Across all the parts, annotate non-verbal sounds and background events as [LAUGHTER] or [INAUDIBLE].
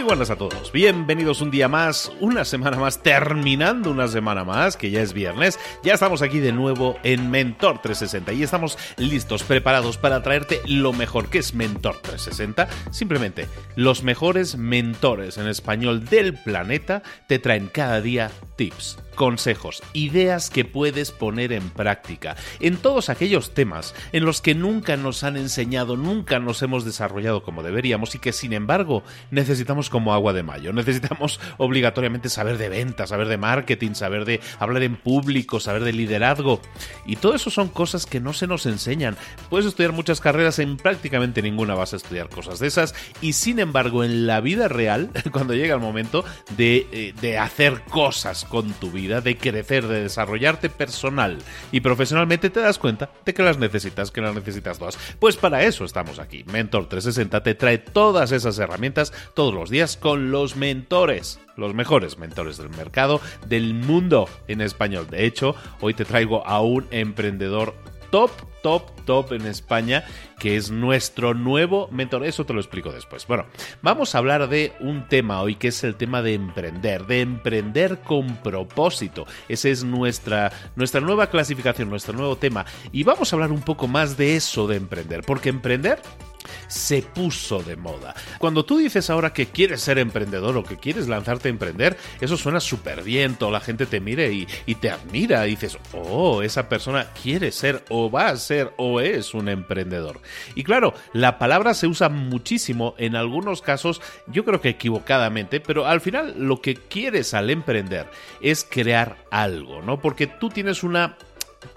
Muy buenas a todos, bienvenidos un día más, una semana más, terminando una semana más, que ya es viernes, ya estamos aquí de nuevo en Mentor 360 y estamos listos, preparados para traerte lo mejor que es Mentor 360. Simplemente, los mejores mentores en español del planeta te traen cada día tips consejos, ideas que puedes poner en práctica en todos aquellos temas en los que nunca nos han enseñado, nunca nos hemos desarrollado como deberíamos y que sin embargo necesitamos como agua de mayo. Necesitamos obligatoriamente saber de ventas, saber de marketing, saber de hablar en público, saber de liderazgo. Y todo eso son cosas que no se nos enseñan. Puedes estudiar muchas carreras, en prácticamente ninguna vas a estudiar cosas de esas. Y sin embargo, en la vida real, [LAUGHS] cuando llega el momento de, eh, de hacer cosas con tu vida, de crecer, de desarrollarte personal y profesionalmente, te das cuenta de que las necesitas, que las necesitas todas. Pues para eso estamos aquí. Mentor 360 te trae todas esas herramientas todos los días con los mentores los mejores mentores del mercado, del mundo en español. De hecho, hoy te traigo a un emprendedor top, top, top en España, que es nuestro nuevo mentor. Eso te lo explico después. Bueno, vamos a hablar de un tema hoy que es el tema de emprender, de emprender con propósito. Esa es nuestra, nuestra nueva clasificación, nuestro nuevo tema. Y vamos a hablar un poco más de eso de emprender, porque emprender se puso de moda. Cuando tú dices ahora que quieres ser emprendedor o que quieres lanzarte a emprender, eso suena súper bien, toda la gente te mire y, y, te admira, y dices, oh, esa persona quiere ser o va a ser o es un emprendedor. Y claro, la palabra se usa muchísimo en algunos casos, yo creo que equivocadamente, pero al final lo que quieres al emprender es crear algo, ¿no? Porque tú tienes una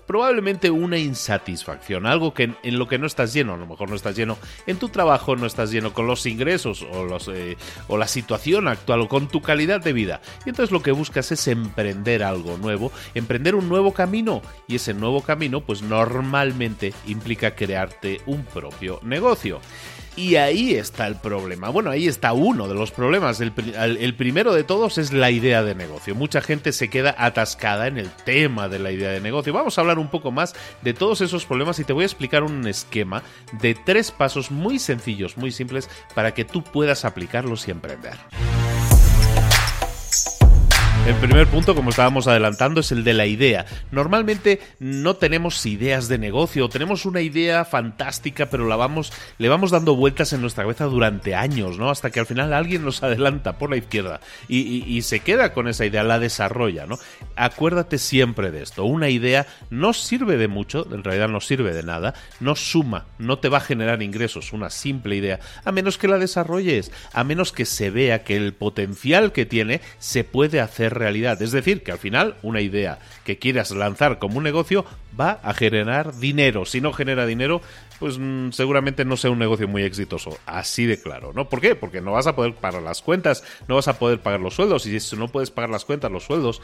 probablemente una insatisfacción, algo que en, lo que no estás lleno, a lo mejor no estás lleno en tu trabajo, no estás lleno con los ingresos o, eh, o la situación actual o con tu calidad de vida. Y entonces lo que buscas es emprender algo nuevo, emprender un nuevo camino y ese nuevo camino pues normalmente implica crearte un propio negocio. Y ahí está el problema. Bueno, ahí está uno de los problemas. El, primero de todos es la idea de negocio. Mucha gente se queda atascada en el tema de la idea de negocio. Vamos a hablar un poco más de todos esos problemas y te voy a explicar un esquema de tres pasos muy sencillos, muy simples, para que tú puedas aplicarlos y emprender. El primer punto, como estábamos adelantando, es el de la idea. Normalmente no tenemos ideas de negocio, tenemos una idea fantástica, pero la vamos, le vamos dando vueltas en nuestra cabeza durante años, ¿no? Hasta que al final alguien nos adelanta por la izquierda y, y se queda con esa idea, la desarrolla, ¿no? Acuérdate siempre de esto. Una idea no sirve de mucho, en realidad no sirve de nada, no suma, no te va a generar ingresos, una simple idea, a menos que la desarrolles, a menos que se vea que el potencial que tiene se puede hacer realidad. Es decir, que al final una idea que quieras lanzar como un negocio va a generar dinero. Si no genera dinero, pues mm, seguramente no sea un negocio muy exitoso. Así de claro, ¿no? ¿Por qué? Porque no vas a poder pagar las cuentas, no vas a poder pagar los sueldos. Y si no puedes pagar las cuentas, los sueldos,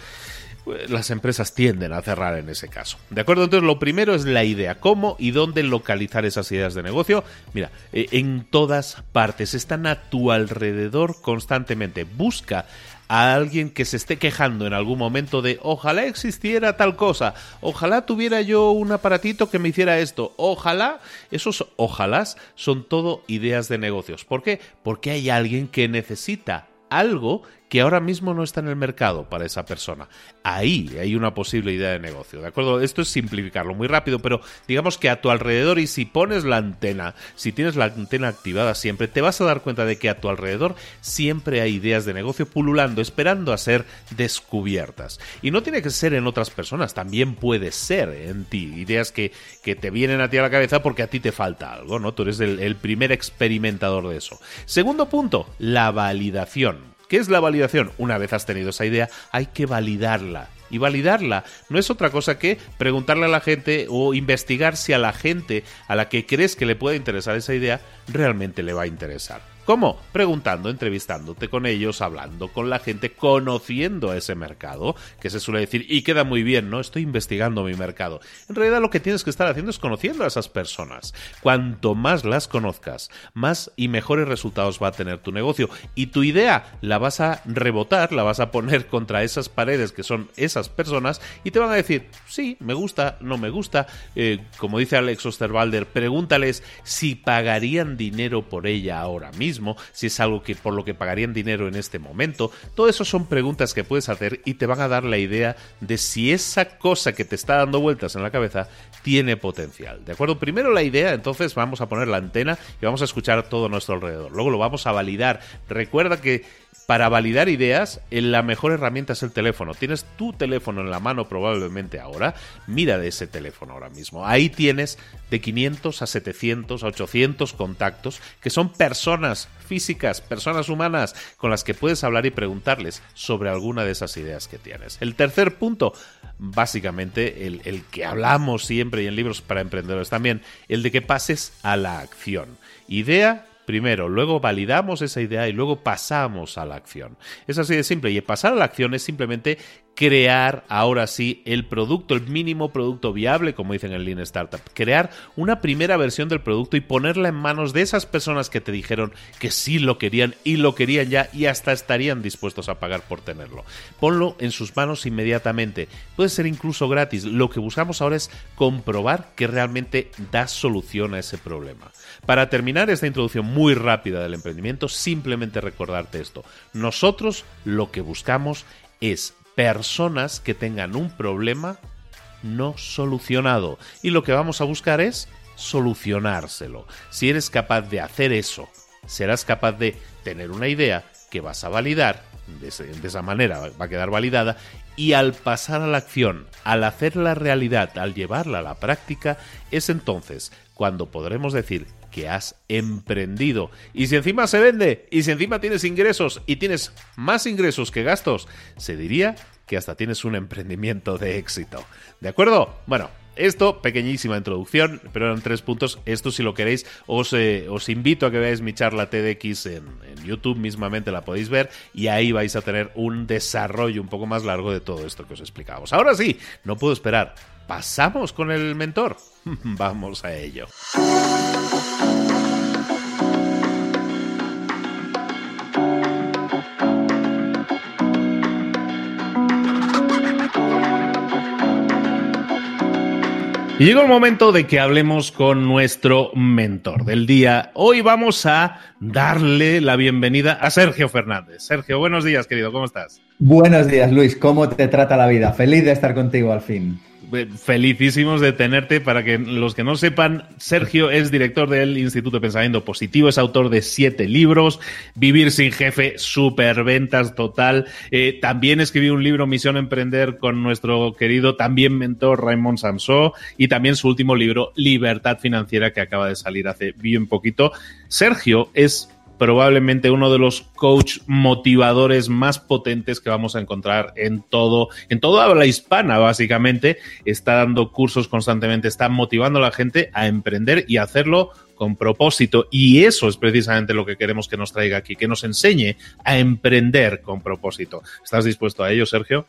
las empresas tienden a cerrar en ese caso. ¿De acuerdo? Entonces, lo primero es la idea. ¿Cómo y dónde localizar esas ideas de negocio? Mira, eh, en todas partes. Están a tu alrededor constantemente. Busca a alguien que se esté quejando en algún momento de ojalá existiera tal cosa, ojalá tuviera yo un aparatito que me hiciera esto, ojalá, esos ojalás son todo ideas de negocios. ¿Por qué? Porque hay alguien que necesita algo que ahora mismo no está en el mercado para esa persona. Ahí hay una posible idea de negocio, ¿de acuerdo? Esto es simplificarlo muy rápido, pero digamos que a tu alrededor y si pones la antena, si tienes la antena activada siempre, te vas a dar cuenta de que a tu alrededor siempre hay ideas de negocio pululando, esperando a ser descubiertas. Y no tiene que ser en otras personas, también puede ser en ti, ideas que, que te vienen a ti a la cabeza porque a ti te falta algo, ¿no? Tú eres el, el primer experimentador de eso. Segundo punto, la validación. ¿Qué es la validación? Una vez has tenido esa idea, hay que validarla. Y validarla no es otra cosa que preguntarle a la gente o investigar si a la gente a la que crees que le puede interesar esa idea realmente le va a interesar. ¿Cómo? Preguntando, entrevistándote con ellos, hablando con la gente, conociendo ese mercado, que se suele decir, y queda muy bien, ¿no? Estoy investigando mi mercado. En realidad lo que tienes que estar haciendo es conociendo a esas personas. Cuanto más las conozcas, más y mejores resultados va a tener tu negocio. Y tu idea la vas a rebotar, la vas a poner [LAUGHS] contra esas paredes que son esas personas y te van a decir, sí, me gusta, no me gusta. Eh, como dice Alex Osterwalder, pregúntales si pagarían dinero por ella ahora mismo si es algo que por lo que pagarían dinero en este momento. Todo eso son preguntas que puedes hacer y te van a dar la idea de si esa cosa que te está dando vueltas en la cabeza tiene potencial. ¿De acuerdo? Primero la idea, entonces vamos a poner la antena y vamos a escuchar todo a nuestro alrededor. Luego lo vamos a validar. Recuerda que para validar ideas, la mejor herramienta es el teléfono. Tienes tu teléfono en la mano probablemente ahora. Mira de ese teléfono ahora mismo. Ahí tienes de 500 a 700 a 800 contactos que son personas físicas, personas humanas con las que puedes hablar y preguntarles sobre alguna de esas ideas que tienes. El tercer punto, básicamente el, el que hablamos siempre y en libros para emprendedores también, el de que pases a la acción. Idea primero, luego validamos esa idea y luego pasamos a la acción. Es así de simple y pasar a la acción es simplemente crear ahora sí el producto, el mínimo producto viable, como dicen en Lean Startup. Crear una primera versión del producto y ponerla en manos de esas personas que te dijeron que sí lo querían y lo querían ya y hasta estarían dispuestos a pagar por tenerlo. Ponlo en sus manos inmediatamente. Puede ser incluso gratis. Lo que buscamos ahora es comprobar que realmente da solución a ese problema. Para terminar esta introducción muy rápida del emprendimiento, simplemente recordarte esto. Nosotros lo que buscamos es personas que tengan un problema no solucionado. Y lo que vamos a buscar es solucionárselo. Si eres capaz de hacer eso, serás capaz de tener una idea que vas a validar, de, esa manera va a quedar validada, y al pasar a la acción, al hacerla realidad, al llevarla a la práctica, es entonces cuando podremos decir que has emprendido. Y si encima se vende, y si encima tienes ingresos y tienes más ingresos que gastos, se diría que hasta tienes un emprendimiento de éxito. ¿De acuerdo? Bueno, esto, pequeñísima introducción, pero eran tres puntos. Esto, si lo queréis, os, eh, os invito a que veáis mi charla TEDx en, en, YouTube, mismamente la podéis ver, y ahí vais a tener un desarrollo un poco más largo de todo esto que os explicamos. Ahora sí, no puedo esperar. ¿Pasamos con el mentor? [LAUGHS] Vamos a ello. Y llegó el momento de que hablemos con nuestro mentor del día. Hoy vamos a darle la bienvenida a Sergio Fernández. Sergio, buenos días, querido, ¿cómo estás? Buenos días, Luis. ¿Cómo te trata la vida? Feliz de estar contigo al fin. Felicísimos de tenerte. Para que los que no sepan, Sergio es director del Instituto de Pensamiento Positivo, es autor de siete libros, Vivir sin jefe, superventas total. Eh, también escribió un libro, Misión Emprender, con nuestro querido también mentor Raymond Samsó, y también su último libro, Libertad Financiera, que acaba de salir hace bien poquito. Sergio es probablemente uno de los coach motivadores más potentes que vamos a encontrar en todo, en toda habla hispana, básicamente. Está dando cursos constantemente, está motivando a la gente a emprender y hacerlo con propósito. Y eso es precisamente lo que queremos que nos traiga aquí, que nos enseñe a emprender con propósito. ¿Estás dispuesto a ello, Sergio?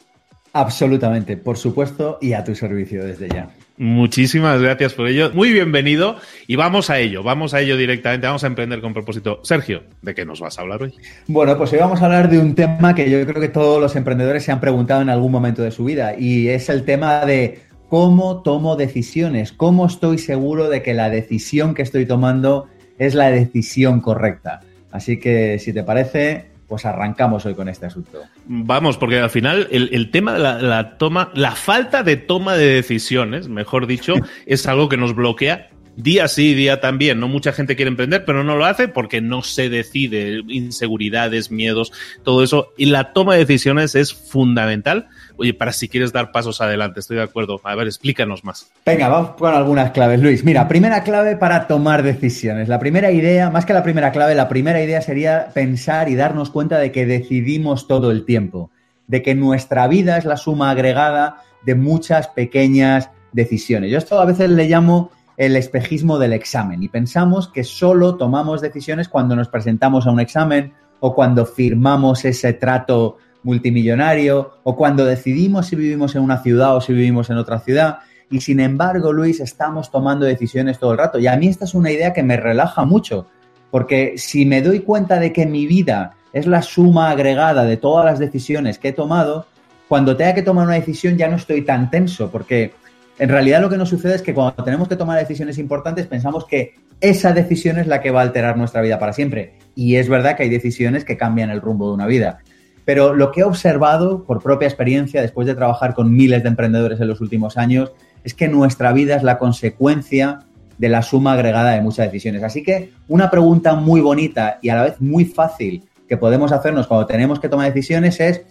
Absolutamente, por supuesto, y a tu servicio desde ya. Muchísimas gracias por ello. Muy bienvenido y vamos a ello, vamos a ello directamente, vamos a emprender con propósito. Sergio, ¿de qué nos vas a hablar hoy? Bueno, pues hoy vamos a hablar de un tema que yo creo que todos los emprendedores se han preguntado en algún momento de su vida y es el tema de cómo tomo decisiones, cómo estoy seguro de que la decisión que estoy tomando es la decisión correcta. Así que si te parece, pues arrancamos hoy con este asunto. Vamos, porque al final el, tema de la, toma, la falta de toma de decisiones, mejor dicho, [LAUGHS] es algo que nos bloquea día sí, día también. No mucha gente quiere emprender, pero no lo hace porque no se decide, inseguridades, miedos, todo eso. Y la toma de decisiones es fundamental oye, para si quieres dar pasos adelante, estoy de acuerdo. A ver, explícanos más. Venga, vamos con algunas claves, Luis. Mira, primera clave para tomar decisiones. La primera idea, más que la primera clave, la primera idea sería pensar y darnos cuenta de que decidimos todo el tiempo, de que nuestra vida es la suma agregada de muchas pequeñas decisiones. Yo esto a veces le llamo el espejismo del examen y pensamos que solo tomamos decisiones cuando nos presentamos a un examen o cuando firmamos ese trato multimillonario o cuando decidimos si vivimos en una ciudad o si vivimos en otra ciudad. Y sin embargo, Luis, estamos tomando decisiones todo el rato. Y a mí esta es una idea que me relaja mucho, porque si me doy cuenta de que mi vida es la suma agregada de todas las decisiones que he tomado, cuando tenga que tomar una decisión ya no estoy tan tenso, porque en realidad lo que nos sucede es que cuando tenemos que tomar decisiones importantes pensamos que esa decisión es la que va a alterar nuestra vida para siempre. Y es verdad que hay decisiones que cambian el rumbo de una vida. Pero lo que he observado por propia experiencia, después de trabajar con miles de emprendedores en los últimos años, es que nuestra vida es la consecuencia de la suma agregada de muchas decisiones. Así que una pregunta muy bonita y a la vez muy fácil que podemos hacernos cuando tenemos que tomar decisiones es,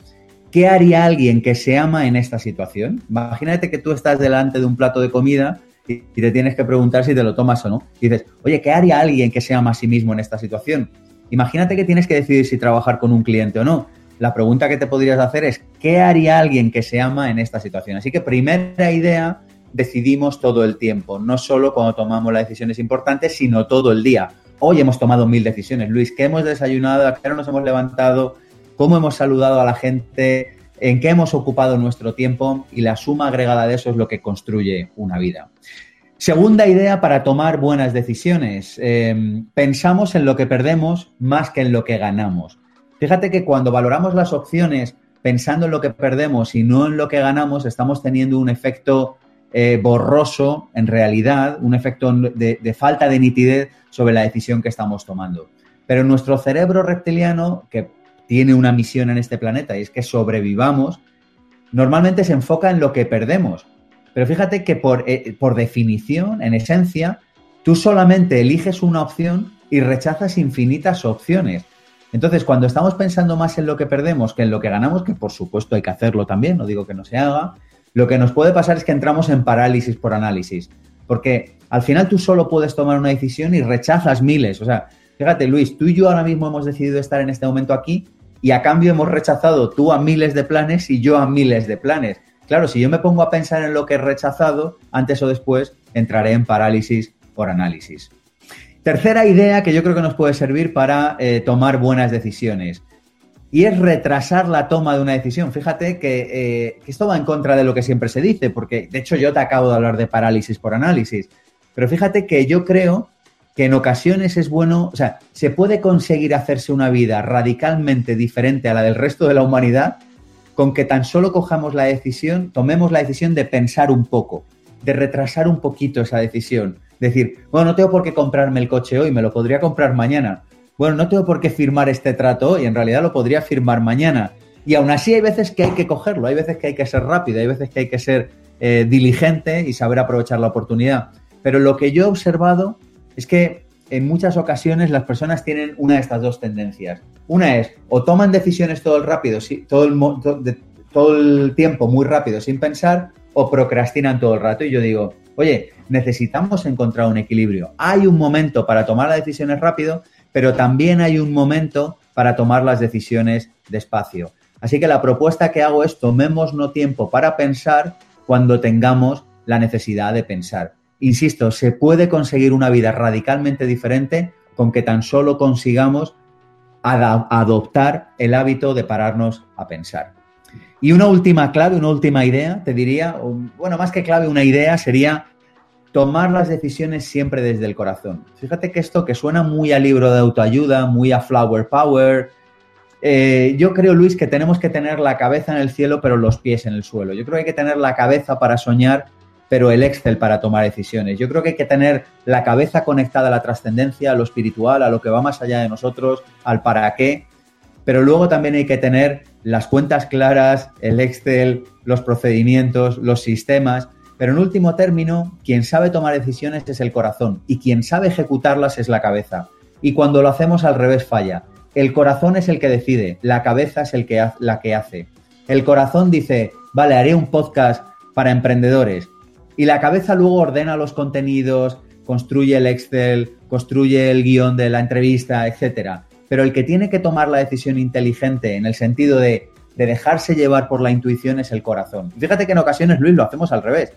¿qué haría alguien que se ama en esta situación? Imagínate que tú estás delante de un plato de comida y te tienes que preguntar si te lo tomas o no. Dices, oye, ¿qué haría alguien que se ama a sí mismo en esta situación? Imagínate que tienes que decidir si trabajar con un cliente o no la pregunta que te podrías hacer es, ¿qué haría alguien que se ama en esta situación? Así que primera idea, decidimos todo el tiempo, no solo cuando tomamos las decisiones importantes, sino todo el día. Hoy hemos tomado mil decisiones, Luis, ¿qué hemos desayunado? ¿A qué nos hemos levantado? ¿Cómo hemos saludado a la gente? ¿En qué hemos ocupado nuestro tiempo? Y la suma agregada de eso es lo que construye una vida. Segunda idea para tomar buenas decisiones. Eh, pensamos en lo que perdemos más que en lo que ganamos. Fíjate que cuando valoramos las opciones pensando en lo que perdemos y no en lo que ganamos, estamos teniendo un efecto eh, borroso en realidad, un efecto de, falta de nitidez sobre la decisión que estamos tomando. Pero nuestro cerebro reptiliano, que tiene una misión en este planeta y es que sobrevivamos, normalmente se enfoca en lo que perdemos. Pero fíjate que por, eh, por definición, en esencia, tú solamente eliges una opción y rechazas infinitas opciones. Entonces, cuando estamos pensando más en lo que perdemos que en lo que ganamos, que por supuesto hay que hacerlo también, no digo que no se haga, lo que nos puede pasar es que entramos en parálisis por análisis. Porque al final tú solo puedes tomar una decisión y rechazas miles. O sea, fíjate, Luis, tú y yo ahora mismo hemos decidido estar en este momento aquí y a cambio hemos rechazado tú a miles de planes y yo a miles de planes. Claro, si yo me pongo a pensar en lo que he rechazado, antes o después entraré en parálisis por análisis. Tercera idea que yo creo que nos puede servir para eh, tomar buenas decisiones. Y es retrasar la toma de una decisión. Fíjate eh, que, esto va en contra de lo que siempre se dice, porque de hecho yo te acabo de hablar de parálisis por análisis. Pero fíjate que yo creo que en ocasiones es bueno, o sea, se puede conseguir hacerse una vida radicalmente diferente a la del resto de la humanidad con que tan solo cojamos la decisión, tomemos la decisión de pensar un poco. de retrasar un poquito esa decisión. Decir, bueno, no tengo por qué comprarme el coche hoy, me lo podría comprar mañana. Bueno, no tengo por qué firmar este trato hoy, en realidad lo podría firmar mañana. Y aún así hay veces que hay que cogerlo, hay veces que hay que ser rápido, hay veces que hay que ser eh, diligente y saber aprovechar la oportunidad. Pero lo que yo he observado es que en muchas ocasiones las personas tienen una de estas dos tendencias. Una es o toman decisiones todo el rápido, todo el, todo el tiempo muy rápido sin pensar, o procrastinan todo el rato. Y yo digo, oye, necesitamos encontrar un equilibrio. Hay un momento para tomar las decisiones rápido, pero también hay un momento para tomar las decisiones despacio. Así que la propuesta que hago es tomemos no tiempo para pensar cuando tengamos la necesidad de pensar. Insisto, se puede conseguir una vida radicalmente diferente con que tan solo consigamos adoptar el hábito de pararnos a pensar. Y una última clave, una última idea, te diría, bueno, más que clave, una idea sería tomar las decisiones siempre desde el corazón. Fíjate que esto que suena muy a libro de autoayuda, muy a flower power, eh, yo creo, Luis, que tenemos que tener la cabeza en el cielo, pero los pies en el suelo. Yo creo que hay que tener la cabeza para soñar, pero el Excel para tomar decisiones. Yo creo que hay que tener la cabeza conectada a la trascendencia, a lo espiritual, a lo que va más allá de nosotros, al para qué, pero luego también hay que tener las cuentas claras, el Excel, los procedimientos, los sistemas, pero en último término, quien sabe tomar decisiones es el corazón y quien sabe ejecutarlas es la cabeza. Y cuando lo hacemos al revés falla. El corazón es el que decide, la cabeza es el que la que hace. El corazón dice, vale, haré un podcast para emprendedores. Y la cabeza luego ordena los contenidos, construye el Excel, construye el guion de la entrevista, etc. Pero el que tiene que tomar la decisión inteligente en el sentido de, de dejarse llevar por la intuición es el corazón. Fíjate que en ocasiones, Luis, lo hacemos al revés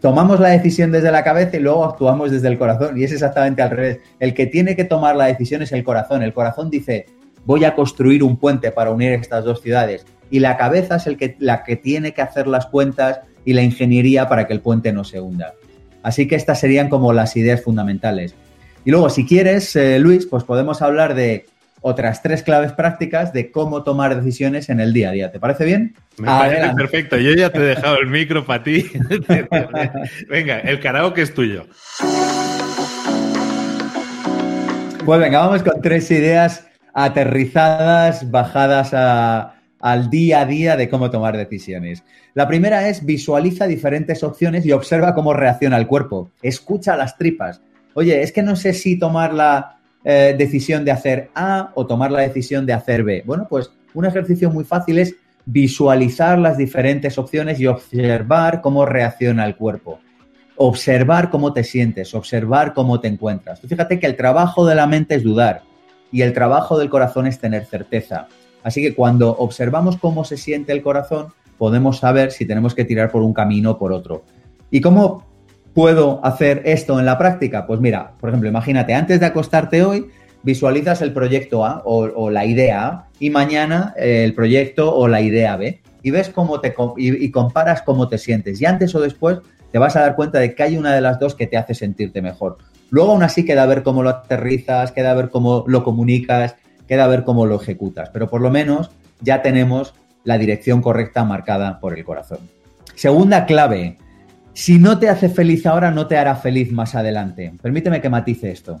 tomamos la decisión desde la cabeza y luego actuamos desde el corazón. Y es exactamente al revés. El que tiene que tomar la decisión es el corazón. El corazón dice, voy a construir un puente para unir estas dos ciudades. Y la cabeza es el que, la que tiene que hacer las cuentas y la ingeniería para que el puente no se hunda. Así que estas serían como las ideas fundamentales. Y luego, si quieres, eh, Luis, pues podemos hablar de otras tres claves prácticas de cómo tomar decisiones en el día a día. ¿Te parece bien? Me parece perfecto. Yo ya te he dejado el micro para ti. [LAUGHS] venga, el karaoke es tuyo. Pues venga, vamos con tres ideas aterrizadas, bajadas al día a día de cómo tomar decisiones. La primera es visualiza diferentes opciones y observa cómo reacciona el cuerpo. Escucha las tripas. Oye, es que no sé si tomar la eh, decisión de hacer A o tomar la decisión de hacer B? Bueno, pues un ejercicio muy fácil es visualizar las diferentes opciones y observar cómo reacciona el cuerpo. Observar cómo te sientes, observar cómo te encuentras. fíjate que el trabajo de la mente es dudar y el trabajo del corazón es tener certeza. Así que cuando observamos cómo se siente el corazón, podemos saber si tenemos que tirar por un camino o por otro. ¿Y cómo puedo hacer esto en la práctica? Pues mira, por ejemplo, imagínate, antes de acostarte hoy, visualizas el proyecto A o, la idea A y mañana eh, el proyecto o la idea B y ves cómo te y, comparas cómo te sientes y antes o después te vas a dar cuenta de que hay una de las dos que te hace sentirte mejor. Luego aún así queda a ver cómo lo aterrizas, queda a ver cómo lo comunicas, queda a ver cómo lo ejecutas, pero por lo menos ya tenemos la dirección correcta marcada por el corazón. Segunda clave, si no te hace feliz ahora, no te hará feliz más adelante. Permíteme que matice esto.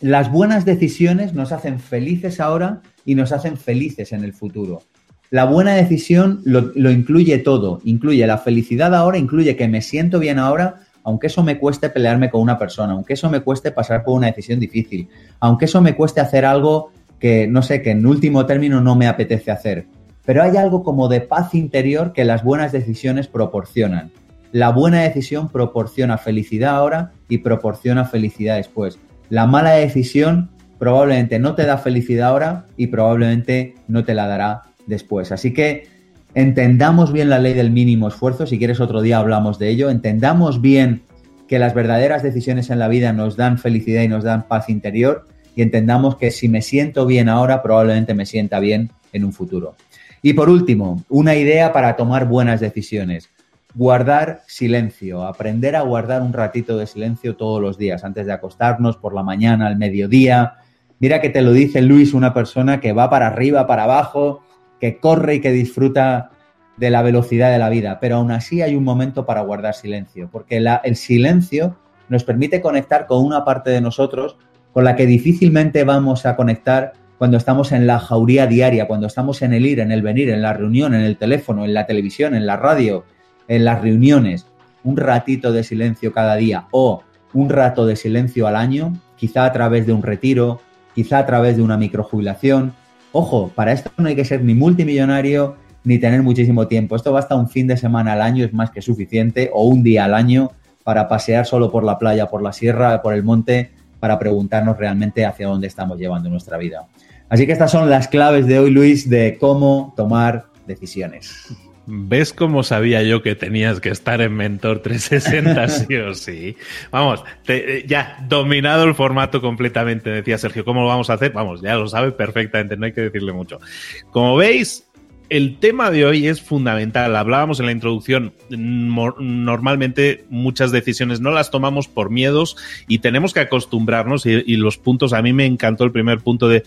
Las buenas decisiones nos hacen felices ahora y nos hacen felices en el futuro. La buena decisión lo, incluye todo, incluye la felicidad ahora, incluye que me siento bien ahora, aunque eso me cueste pelearme con una persona, aunque eso me cueste pasar por una decisión difícil, aunque eso me cueste hacer algo que, no sé, que en último término no me apetece hacer. Pero hay algo como de paz interior que las buenas decisiones proporcionan. La buena decisión proporciona felicidad ahora y proporciona felicidad después. La mala decisión probablemente no te da felicidad ahora y probablemente no te la dará después. Así que entendamos bien la ley del mínimo esfuerzo. Si quieres otro día hablamos de ello. Entendamos bien que las verdaderas decisiones en la vida nos dan felicidad y nos dan paz interior y entendamos que si me siento bien ahora, probablemente me sienta bien en un futuro. Y por último, una idea para tomar buenas decisiones guardar silencio, aprender a guardar un ratito de silencio todos los días, antes de acostarnos, por la mañana, al mediodía. Mira que te lo dice Luis, una persona que va para arriba, para abajo, que corre y que disfruta de la velocidad de la vida, pero aún así hay un momento para guardar silencio, porque el silencio nos permite conectar con una parte de nosotros con la que difícilmente vamos a conectar cuando estamos en la jauría diaria, cuando estamos en el ir, en el venir, en la reunión, en el teléfono, en la televisión, en la radio, en las reuniones. Un ratito de silencio cada día o un rato de silencio al año, quizá a través de un retiro, quizá a través de una microjubilación. Ojo, para esto no hay que ser ni multimillonario ni tener muchísimo tiempo. Esto basta un fin de semana al año, es más que suficiente, o un día al año para pasear solo por la playa, por la sierra, por el monte, para preguntarnos realmente hacia dónde estamos llevando nuestra vida. Así que estas son las claves de hoy, Luis, de cómo tomar decisiones. ¿Ves cómo sabía yo que tenías que estar en Mentor 360 [LAUGHS] sí o sí? Vamos, eh, ya dominado el formato completamente, decía Sergio. ¿Cómo lo vamos a hacer? Vamos, ya lo sabe perfectamente, no hay que decirle mucho. Como veis, el tema de hoy es fundamental. Hablábamos en la introducción, normalmente muchas decisiones no las tomamos por miedos y tenemos que acostumbrarnos y, los puntos, a mí me encantó el primer punto de,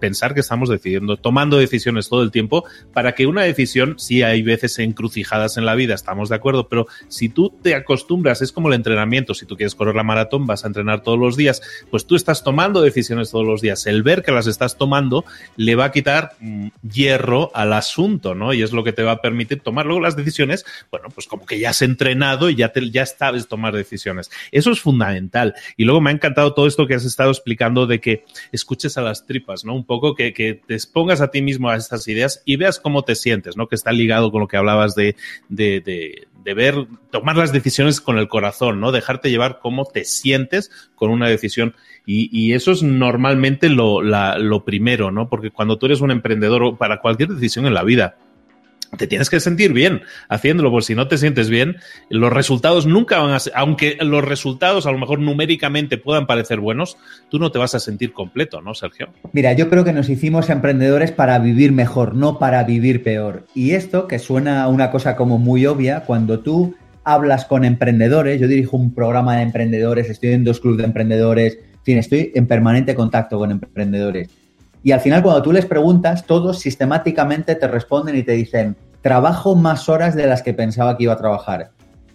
pensar que estamos decidiendo, tomando decisiones todo el tiempo para que una decisión, sí hay veces encrucijadas en la vida, estamos de acuerdo, pero si tú te acostumbras, es como el entrenamiento, si tú quieres correr la maratón, vas a entrenar todos los días, pues tú estás tomando decisiones todos los días. El ver que las estás tomando le va a quitar mm, hierro al asunto Y es lo que te va a permitir tomar luego las decisiones, bueno, pues como que ya has entrenado y ya, te, ya sabes tomar decisiones. Eso es fundamental. Y luego me ha encantado todo esto que has estado explicando de que escuches a las tripas, ¿no? Un poco que, que te expongas a ti mismo a estas ideas y veas cómo te sientes, ¿no? Que está ligado con lo que hablabas de, de, de de ver, tomar las decisiones con el corazón, ¿no? Dejarte llevar cómo te sientes con una decisión. Y, eso es normalmente lo, lo primero, ¿no? Porque cuando tú eres un emprendedor o para cualquier decisión en la vida, te tienes que sentir bien haciéndolo, porque si no te sientes bien, los resultados nunca van a ser, aunque los resultados a lo mejor numéricamente puedan parecer buenos, tú no te vas a sentir completo, ¿no, Sergio? Mira, yo creo que nos hicimos emprendedores para vivir mejor, no para vivir peor. Y esto, que suena una cosa como muy obvia, cuando tú hablas con emprendedores, yo dirijo un programa de emprendedores, estoy en dos clubes de emprendedores, en estoy en permanente contacto con emprendedores. Y al final, cuando tú les preguntas, todos sistemáticamente te responden y te dicen, trabajo más horas de las que pensaba que iba a trabajar.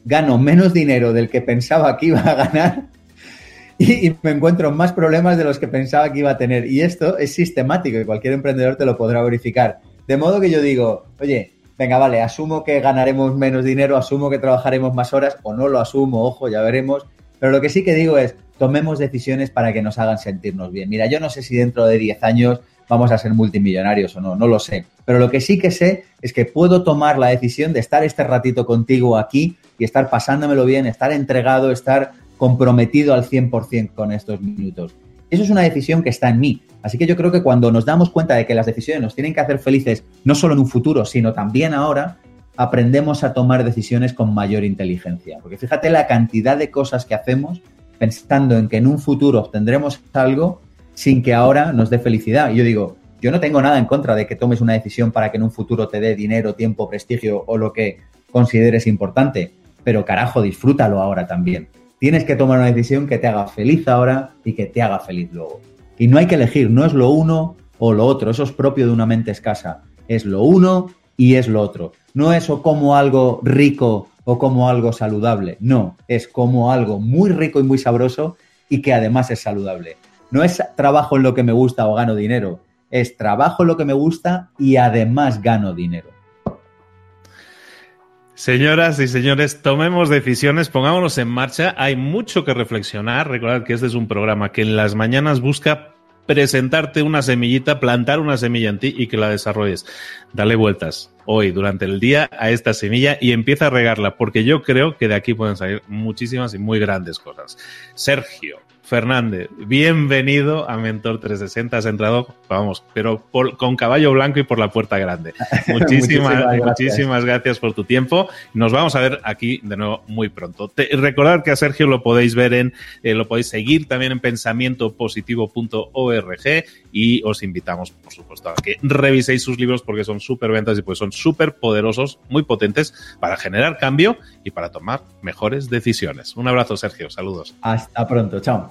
Gano menos dinero del que pensaba que iba a ganar [LAUGHS] y, me encuentro más problemas de los que pensaba que iba a tener. Y esto es sistemático y cualquier emprendedor te lo podrá verificar. De modo que yo digo, oye, venga, vale, asumo que ganaremos menos dinero, asumo que trabajaremos más horas o no lo asumo, ojo, ya veremos. Pero lo que sí que digo es, tomemos decisiones para que nos hagan sentirnos bien. Mira, yo no sé si dentro de 10 años vamos a ser multimillonarios o no, no lo sé. Pero lo que sí que sé es que puedo tomar la decisión de estar este ratito contigo aquí y estar pasándomelo bien, estar entregado, estar comprometido al 100% con estos minutos. Eso es una decisión que está en mí. Así que yo creo que cuando nos damos cuenta de que las decisiones nos tienen que hacer felices, no solo en un futuro, sino también ahora, aprendemos a tomar decisiones con mayor inteligencia. Porque fíjate la cantidad de cosas que hacemos pensando en que en un futuro obtendremos algo sin que ahora nos dé felicidad. Y yo digo, yo no tengo nada en contra de que tomes una decisión para que en un futuro te dé dinero, tiempo, prestigio o lo que consideres importante, pero carajo, disfrútalo ahora también. Tienes que tomar una decisión que te haga feliz ahora y que te haga feliz luego. Y no hay que elegir, no es lo uno o lo otro, eso es propio de una mente escasa. Es lo uno y es lo otro. No es o como algo rico o como algo saludable. No, es como algo muy rico y muy sabroso y que además es saludable. No es trabajo en lo que me gusta o gano dinero, es trabajo en lo que me gusta y además gano dinero. Señoras y señores, tomemos decisiones, pongámonos en marcha. Hay mucho que reflexionar. Recordad que este es un programa que en las mañanas busca presentarte una semillita, plantar una semilla en ti y que la desarrolles. Dale vueltas hoy, durante el día, a esta semilla y empieza a regarla, porque yo creo que de aquí pueden salir muchísimas y muy grandes cosas. Sergio, Fernández, bienvenido a Mentor 360. Has entrado, vamos, pero con caballo blanco y por la puerta grande. [LAUGHS] Muchísimas, muchísimas, gracias. por tu tiempo. Nos vamos a ver aquí de nuevo muy pronto. recordad que a Sergio lo podéis ver en, eh, lo podéis seguir también en pensamientopositivo.org y os invitamos, por supuesto, a que reviséis sus libros porque son súper ventas y pues son súper poderosos, muy potentes para generar cambio y para tomar mejores decisiones. Un abrazo, Sergio. Saludos. Hasta pronto. Chao.